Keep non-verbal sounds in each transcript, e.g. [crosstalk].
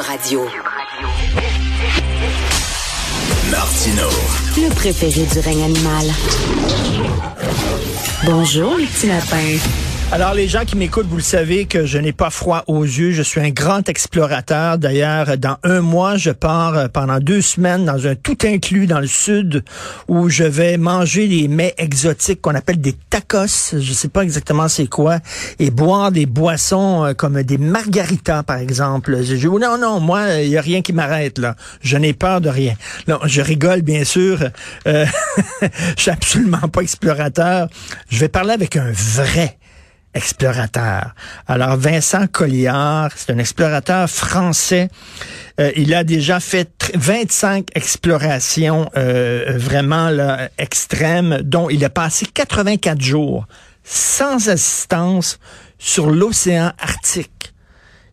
Radio. Martino. Le préféré du règne animal. Bonjour, les petits lapins. Alors, les gens qui m'écoutent, vous le savez que je n'ai pas froid aux yeux. Je suis un grand explorateur. D'ailleurs, dans un mois, je pars euh, pendant deux semaines dans un tout inclus dans le sud où je vais manger des mets exotiques qu'on appelle des tacos. Je sais pas exactement c'est quoi. Et boire des boissons euh, comme des margaritas, par exemple. Je dis, non, non, moi, il y a rien qui m'arrête, là. Je n'ai peur de rien. Non, je rigole, bien sûr. Euh, [laughs] je suis absolument pas explorateur. Je vais parler avec un vrai explorateur. Alors Vincent Colliard, c'est un explorateur français. Euh, il a déjà fait 25 explorations euh, vraiment extrêmes, dont il a passé 84 jours sans assistance sur l'océan Arctique.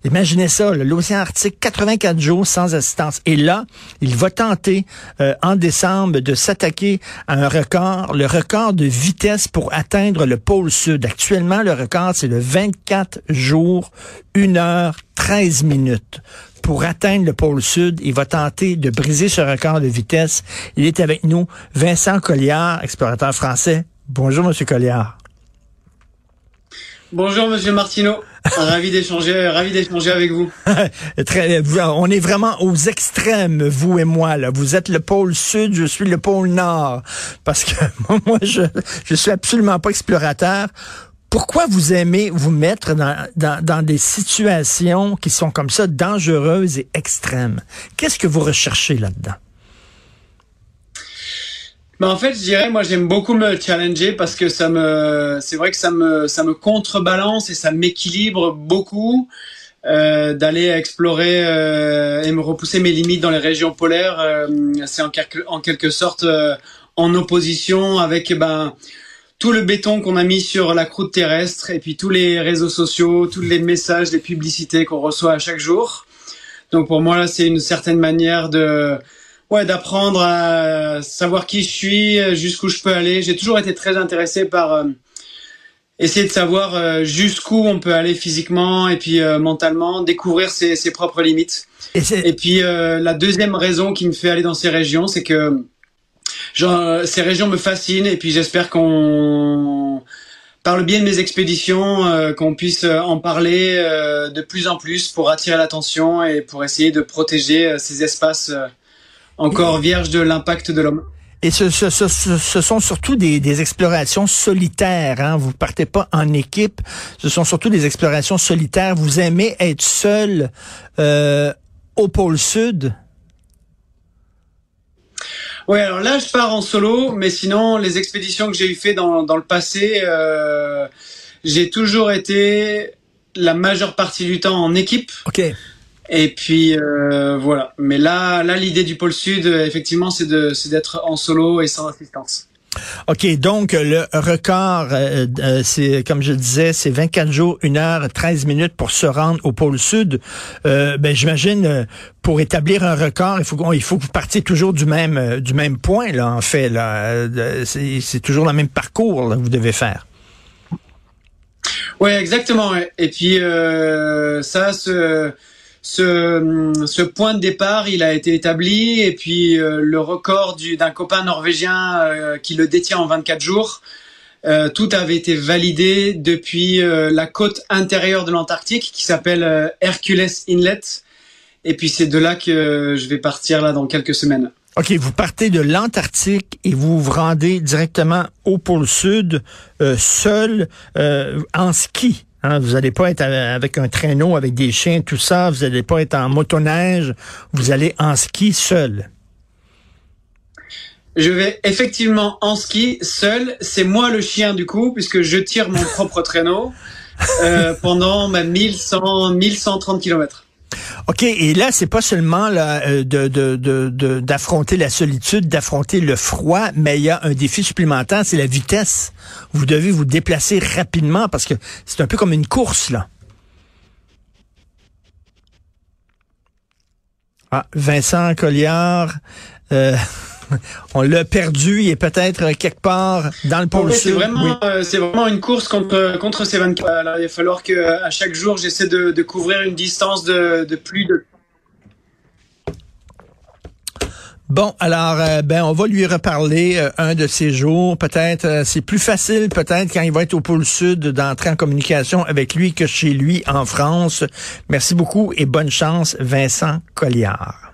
Imaginez ça, l'océan Arctique, 84 jours sans assistance. Et là, il va tenter euh, en décembre de s'attaquer à un record, le record de vitesse pour atteindre le pôle sud. Actuellement, le record, c'est de 24 jours, 1 heure, 13 minutes. Pour atteindre le pôle sud, il va tenter de briser ce record de vitesse. Il est avec nous, Vincent Colliard, explorateur français. Bonjour, Monsieur Colliard. Bonjour Monsieur Martineau, ravi d'échanger, ravi d'échanger avec [laughs] vous. On est vraiment aux extrêmes, vous et moi. Là. Vous êtes le pôle sud, je suis le pôle nord, parce que [laughs] moi je je suis absolument pas explorateur. Pourquoi vous aimez vous mettre dans, dans, dans des situations qui sont comme ça dangereuses et extrêmes? Qu'est-ce que vous recherchez là-dedans? Ben en fait, je dirais, moi, j'aime beaucoup me challenger parce que ça me, c'est vrai que ça me, ça me contrebalance et ça m'équilibre beaucoup euh, d'aller explorer euh, et me repousser mes limites dans les régions polaires. Euh, c'est en, en, quelque sorte euh, en opposition avec ben tout le béton qu'on a mis sur la croûte terrestre et puis tous les réseaux sociaux, tous les messages, les publicités qu'on reçoit à chaque jour. Donc pour moi là, c'est une certaine manière de ouais, d'apprendre à savoir qui je suis, jusqu'où je peux aller. J'ai toujours été très intéressé par euh, essayer de savoir euh, jusqu'où on peut aller physiquement et puis euh, mentalement, découvrir ses, ses, propres limites. Et, et puis la deuxième raison qui me fait aller dans ces régions, c'est que genre, ces régions me fascinent et puis j'espère qu'on par le biais de mes expéditions, euh, qu'on puisse en parler euh, de plus en plus pour attirer l'attention et pour essayer de protéger euh, ces espaces encore vierge de l'impact de l'homme. Et ce, ce, ce, ce, sont surtout des, des explorations solitaires. Hein? Vous partez pas en équipe. Ce sont surtout des explorations solitaires. Vous aimez être seul euh, au pôle sud? Oui, alors là, je pars en solo, mais sinon, les expéditions que j'ai eu fait dans, dans le passé, euh, j'ai toujours été la majeure partie du temps en équipe. Ok. Et puis euh, voilà. Mais là, là, l'idée du pôle Sud, effectivement, c'est de, c'est d'être en solo et sans assistance. OK, donc le record, euh, euh, c'est comme je disais, c'est 24 jours, 1 heure, 13 minutes pour se rendre au pôle sud. Euh, ben, j'imagine, euh, pour établir un record, il faut, il faut que vous partiez toujours du même, du même point, là, en fait. Là. C'est, toujours le même parcours que vous devez faire. Oui, exactement. Et puis, ça, ce ce, point de départ, il a été établi et puis euh, le record d'un copain norvégien euh, qui le détient en 24 jours, euh, tout avait été validé depuis la côte intérieure de l'Antarctique qui s'appelle Hercules Inlet. Et puis c'est de là que je vais partir là dans quelques semaines. OK, vous partez de l'Antarctique et vous vous rendez directement au pôle Sud seul en ski. Hein, vous n'allez pas être avec un traîneau, avec des chiens, tout ça. Vous n'allez pas être en motoneige. Vous allez en ski seul. Je vais effectivement en ski seul. C'est moi le chien du coup, puisque je tire mon propre traîneau [laughs] euh, pendant ma 1100, 1130 km. OK, et là, c'est pas seulement là, euh, de, de, de, d'affronter la solitude, d'affronter le froid, mais il y a un défi supplémentaire, c'est la vitesse. Vous devez vous déplacer rapidement parce que c'est un peu comme une course, là. Ah, Vincent Colliard, euh, [laughs] on l'a perdu, il est peut-être quelque part dans le pôle C'est vraiment, euh, c'est vraiment une course contre contre ces 24. Alors, il va falloir que à chaque jour j'essaie de, de, couvrir une distance de, de plus de Bon, alors, euh, ben, on va lui reparler euh, un de ces jours. Peut-être, euh, c'est plus facile, peut-être, quand il va être au pôle sud, d'entrer en communication avec lui que chez lui en France. Merci beaucoup et bonne chance, Vincent Colliard.